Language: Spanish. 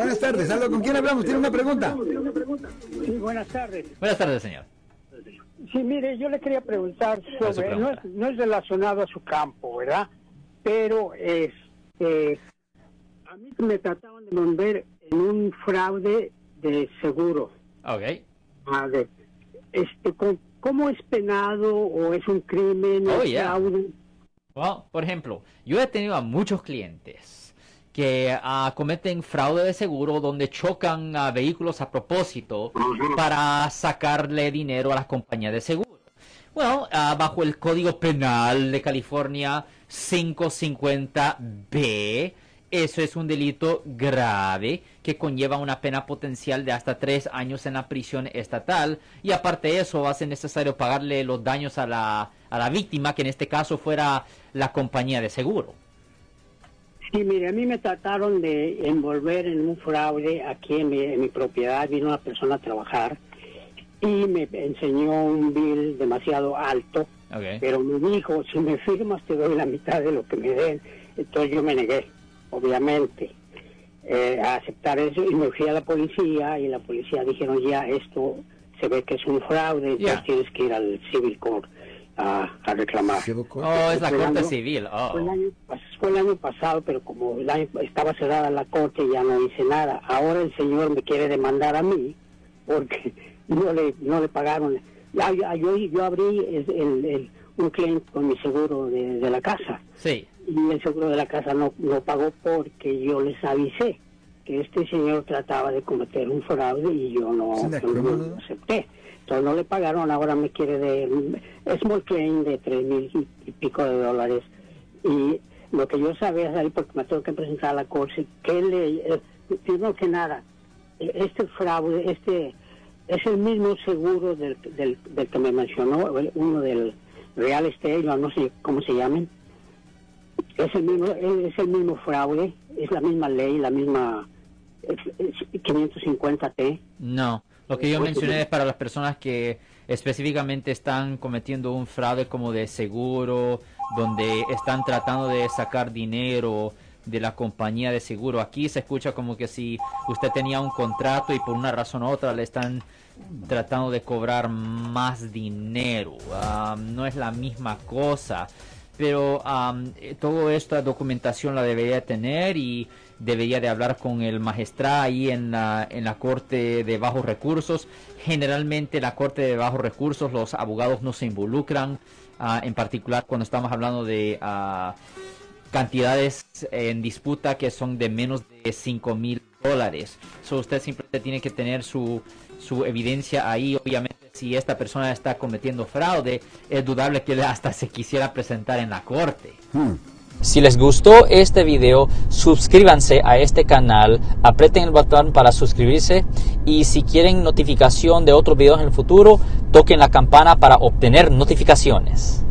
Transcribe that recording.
Buenas tardes, Aldo, ¿con quién hablamos? ¿Tiene una pregunta? Sí, buenas tardes. Buenas tardes, señor. Sí, mire, yo le quería preguntar sobre, no es, no es relacionado a su campo, ¿verdad? Pero este, a mí me trataban de volver en un fraude de seguro. Ok. A ver, este, ¿cómo, cómo es penado o es un crimen? Oh, es yeah. fraude? Well, por ejemplo, yo he tenido a muchos clientes que ah, cometen fraude de seguro donde chocan a vehículos a propósito para sacarle dinero a las compañías de seguro. Bueno, ah, bajo el Código Penal de California 550B, eso es un delito grave que conlleva una pena potencial de hasta tres años en la prisión estatal y aparte de eso ser necesario pagarle los daños a la, a la víctima, que en este caso fuera la compañía de seguro. Sí, mire, a mí me trataron de envolver en un fraude aquí en mi, en mi propiedad. Vino una persona a trabajar y me enseñó un bill demasiado alto, pero me dijo, si me firmas te doy la mitad de lo que me den. Entonces yo me negué, obviamente, eh, a aceptar eso y me fui a la policía y la policía dijeron, ya, esto se ve que es un fraude, entonces Ya. tienes que ir al civil court a, a reclamar. Oh, es la corte civil. Oh. fue el, año, fue el año pasado, pero como el año- estaba cerrada la corte, ya no hice nada. Ahora el señor me quiere demandar a mí porque no le no le pagaron. Ya, ya- yo, yo abrí el, el- el- un claim con mi seguro de, de la casa Sí. y el seguro de la casa no, no pagó porque yo les avisé que este señor trataba de cometer un fraude y yo no, ¿Sí, de no lo acepté. Entonces no le pagaron, ahora me quiere de small claim de tres mil y pico de dólares. Y lo que yo sabía salir porque me tengo que presentar a la corte, que le, eh, primero que nada, eh, este fraude, este es el mismo seguro del, del, del que me mencionó, uno del Real Estate, no sé cómo se llamen. Es el mismo, es el mismo fraude, es la misma ley, la misma es- es 550T. No, lo que yo mencioné es para las personas que específicamente están cometiendo un fraude como de seguro, donde están tratando de sacar dinero de la compañía de seguro. Aquí se escucha como que si usted tenía un contrato y por una razón u otra le están tratando de cobrar más dinero. Ah, no es la misma cosa pero am, eh, toda esta documentación la debería tener y debería de hablar con el magistrado ahí en la, en la corte de bajos recursos. Generalmente la corte de bajos recursos los abogados no se involucran, ah, en particular cuando estamos hablando de ah, cantidades en disputa que son de menos de 5 mil dólares. So usted simplemente tiene que tener su, su evidencia ahí. Obviamente, si esta persona está cometiendo fraude, es dudable que él hasta se quisiera presentar en la corte. Si les gustó este video, suscríbanse a este canal, aprieten el botón para suscribirse y si quieren notificación de otros videos en el futuro, toquen la campana para obtener notificaciones.